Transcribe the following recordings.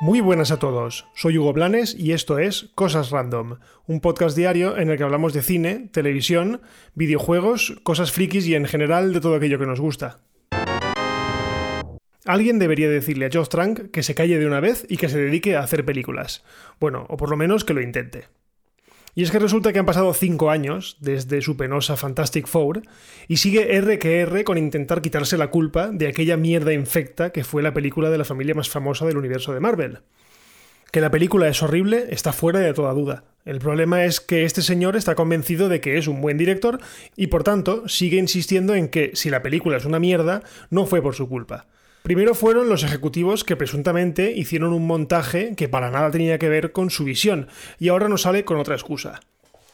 Muy buenas a todos, soy Hugo Blanes y esto es Cosas Random, un podcast diario en el que hablamos de cine, televisión, videojuegos, cosas frikis y en general de todo aquello que nos gusta. Alguien debería decirle a Josh Trank que se calle de una vez y que se dedique a hacer películas. Bueno, o por lo menos que lo intente. Y es que resulta que han pasado cinco años desde su penosa Fantastic Four y sigue R que R con intentar quitarse la culpa de aquella mierda infecta que fue la película de la familia más famosa del universo de Marvel. Que la película es horrible está fuera de toda duda. El problema es que este señor está convencido de que es un buen director y por tanto sigue insistiendo en que si la película es una mierda, no fue por su culpa. Primero fueron los ejecutivos que presuntamente hicieron un montaje que para nada tenía que ver con su visión, y ahora nos sale con otra excusa.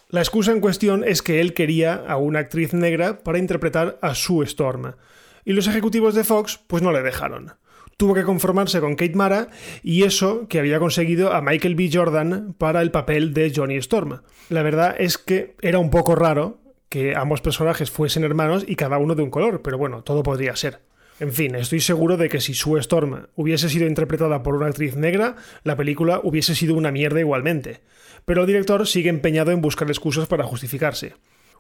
La excusa en cuestión es que él quería a una actriz negra para interpretar a Sue Storm, y los ejecutivos de Fox pues no le dejaron. Tuvo que conformarse con Kate Mara y eso que había conseguido a Michael B. Jordan para el papel de Johnny Storm. La verdad es que era un poco raro que ambos personajes fuesen hermanos y cada uno de un color, pero bueno, todo podría ser. En fin, estoy seguro de que si Sue Storm hubiese sido interpretada por una actriz negra, la película hubiese sido una mierda igualmente. Pero el director sigue empeñado en buscar excusas para justificarse.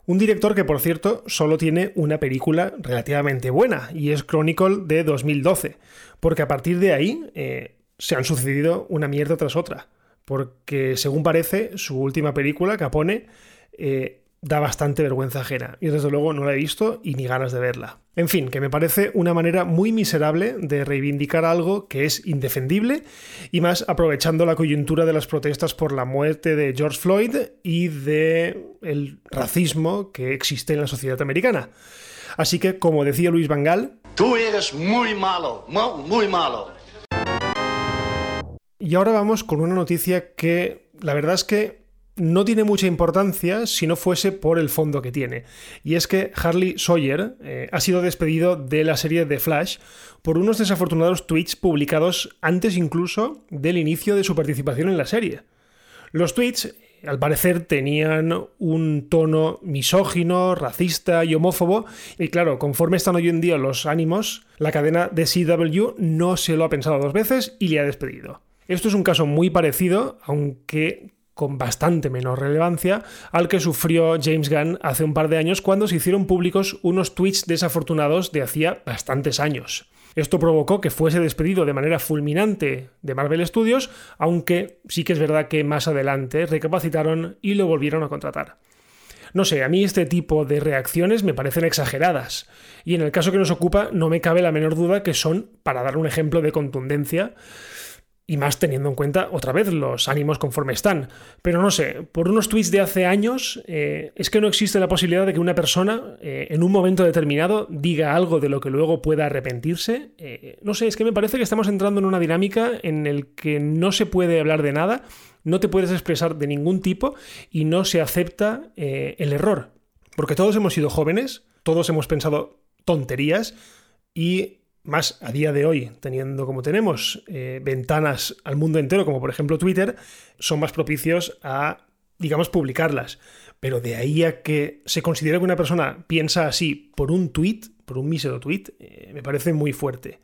Un director que, por cierto, solo tiene una película relativamente buena, y es Chronicle de 2012, porque a partir de ahí eh, se han sucedido una mierda tras otra. Porque, según parece, su última película, Capone, da bastante vergüenza ajena. Y desde luego no la he visto y ni ganas de verla. En fin, que me parece una manera muy miserable de reivindicar algo que es indefendible y más aprovechando la coyuntura de las protestas por la muerte de George Floyd y de el racismo que existe en la sociedad americana. Así que, como decía Luis Vangal, tú eres muy malo, muy malo. Y ahora vamos con una noticia que la verdad es que no tiene mucha importancia si no fuese por el fondo que tiene. Y es que Harley Sawyer eh, ha sido despedido de la serie The Flash por unos desafortunados tweets publicados antes incluso del inicio de su participación en la serie. Los tweets, al parecer, tenían un tono misógino, racista y homófobo, y claro, conforme están hoy en día los ánimos, la cadena de CW no se lo ha pensado dos veces y le ha despedido. Esto es un caso muy parecido, aunque con bastante menor relevancia al que sufrió James Gunn hace un par de años cuando se hicieron públicos unos tweets desafortunados de hacía bastantes años. Esto provocó que fuese despedido de manera fulminante de Marvel Studios, aunque sí que es verdad que más adelante recapacitaron y lo volvieron a contratar. No sé, a mí este tipo de reacciones me parecen exageradas, y en el caso que nos ocupa no me cabe la menor duda que son, para dar un ejemplo de contundencia, y más teniendo en cuenta otra vez los ánimos conforme están. Pero no sé, por unos tweets de hace años, eh, es que no existe la posibilidad de que una persona eh, en un momento determinado diga algo de lo que luego pueda arrepentirse. Eh, no sé, es que me parece que estamos entrando en una dinámica en el que no se puede hablar de nada, no te puedes expresar de ningún tipo y no se acepta el error. Porque todos hemos sido jóvenes, todos hemos pensado tonterías y más a día de hoy, teniendo como tenemos eh, ventanas al mundo entero, como por ejemplo Twitter, son más propicios a, digamos, publicarlas. Pero de ahí a que se considere que una persona piensa así por un tweet, por un mísero tweet, eh, me parece muy fuerte.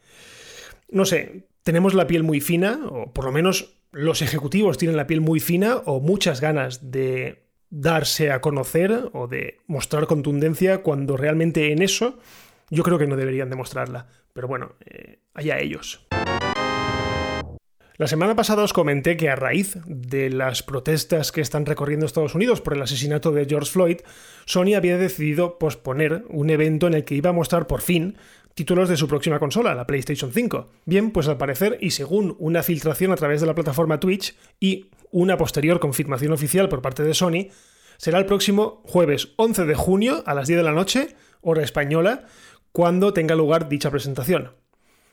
No sé, tenemos la piel muy fina, o por lo menos los ejecutivos tienen la piel muy fina, o muchas ganas de darse a conocer o de mostrar contundencia cuando realmente en eso yo creo que no deberían demostrarla. Pero bueno, eh, allá ellos. La semana pasada os comenté que a raíz de las protestas que están recorriendo Estados Unidos por el asesinato de George Floyd, Sony había decidido posponer un evento en el que iba a mostrar por fin títulos de su próxima consola, la PlayStation 5. Bien, pues al parecer, y según una filtración a través de la plataforma Twitch y una posterior confirmación oficial por parte de Sony, será el próximo jueves 11 de junio a las 10 de la noche, hora española, cuando tenga lugar dicha presentación.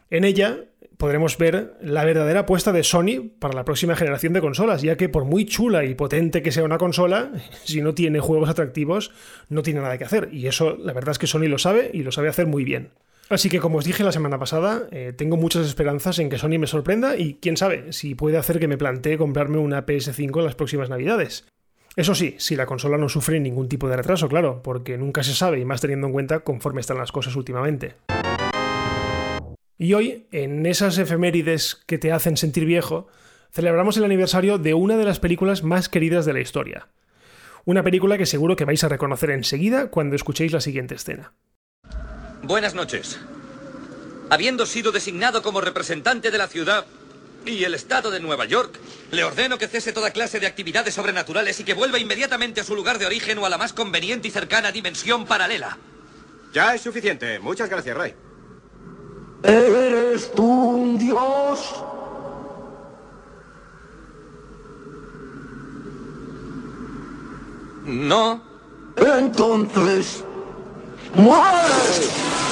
En ella podremos ver la verdadera apuesta de Sony para la próxima generación de consolas, ya que por muy chula y potente que sea una consola, si no tiene juegos atractivos, no tiene nada que hacer. Y eso la verdad es que Sony lo sabe y lo sabe hacer muy bien. Así que como os dije la semana pasada, eh, tengo muchas esperanzas en que Sony me sorprenda y quién sabe si puede hacer que me plantee comprarme una PS5 en las próximas navidades. Eso sí, si la consola no sufre ningún tipo de retraso, claro, porque nunca se sabe y más teniendo en cuenta conforme están las cosas últimamente. Y hoy, en esas efemérides que te hacen sentir viejo, celebramos el aniversario de una de las películas más queridas de la historia. Una película que seguro que vais a reconocer enseguida cuando escuchéis la siguiente escena. Buenas noches. Habiendo sido designado como representante de la ciudad y el Estado de Nueva York, le ordeno que cese toda clase de actividades sobrenaturales y que vuelva inmediatamente a su lugar de origen o a la más conveniente y cercana dimensión paralela. Ya es suficiente. Muchas gracias, Ray. ¿Eres tú un dios? No. Entonces, muere.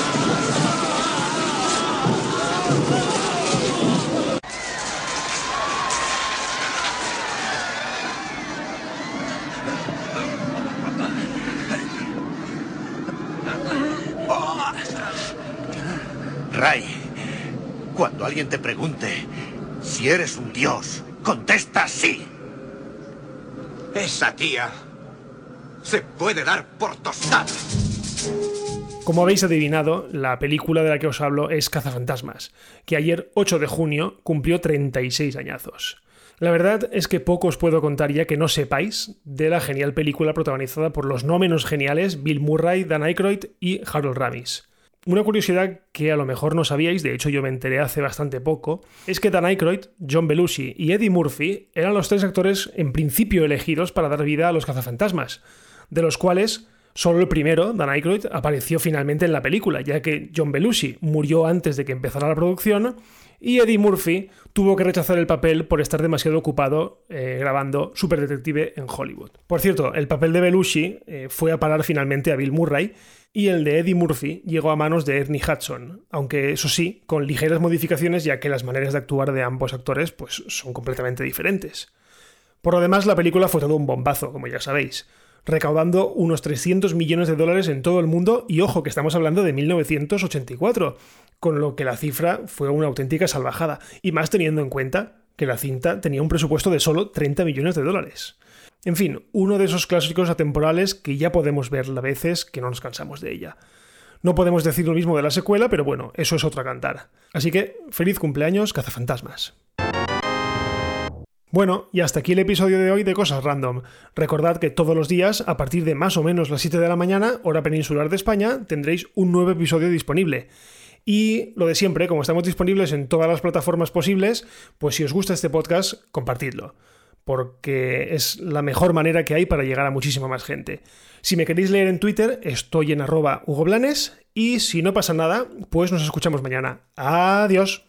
Alguien te pregunte si eres un dios, contesta sí. Esa tía se puede dar por tostada. Como habéis adivinado, la película de la que os hablo es Cazafantasmas, que ayer 8 de junio cumplió 36 añazos. La verdad es que poco os puedo contar ya que no sepáis de la genial película protagonizada por los no menos geniales Bill Murray, Dan Aykroyd y Harold Ramis. Una curiosidad que a lo mejor no sabíais, de hecho yo me enteré hace bastante poco, es que Dan Aykroyd, John Belushi y Eddie Murphy eran los tres actores en principio elegidos para dar vida a los cazafantasmas, de los cuales solo el primero, Dan Aykroyd, apareció finalmente en la película, ya que John Belushi murió antes de que empezara la producción y Eddie Murphy tuvo que rechazar el papel por estar demasiado ocupado eh, grabando Super Detective en Hollywood. Por cierto, el papel de Belushi eh, fue a parar finalmente a Bill Murray y el de Eddie Murphy llegó a manos de Ernie Hudson, aunque eso sí, con ligeras modificaciones ya que las maneras de actuar de ambos actores pues, son completamente diferentes. Por lo demás, la película fue todo un bombazo, como ya sabéis, recaudando unos 300 millones de dólares en todo el mundo y ojo que estamos hablando de 1984, con lo que la cifra fue una auténtica salvajada, y más teniendo en cuenta que la cinta tenía un presupuesto de solo 30 millones de dólares. En fin, uno de esos clásicos atemporales que ya podemos ver a veces que no nos cansamos de ella. No podemos decir lo mismo de la secuela, pero bueno, eso es otra cantar. Así que, feliz cumpleaños, cazafantasmas. Bueno, y hasta aquí el episodio de hoy de Cosas Random. Recordad que todos los días, a partir de más o menos las 7 de la mañana, hora peninsular de España, tendréis un nuevo episodio disponible. Y lo de siempre, como estamos disponibles en todas las plataformas posibles, pues si os gusta este podcast, compartidlo porque es la mejor manera que hay para llegar a muchísima más gente. Si me queréis leer en Twitter, estoy en arroba Hugo y si no pasa nada, pues nos escuchamos mañana. Adiós.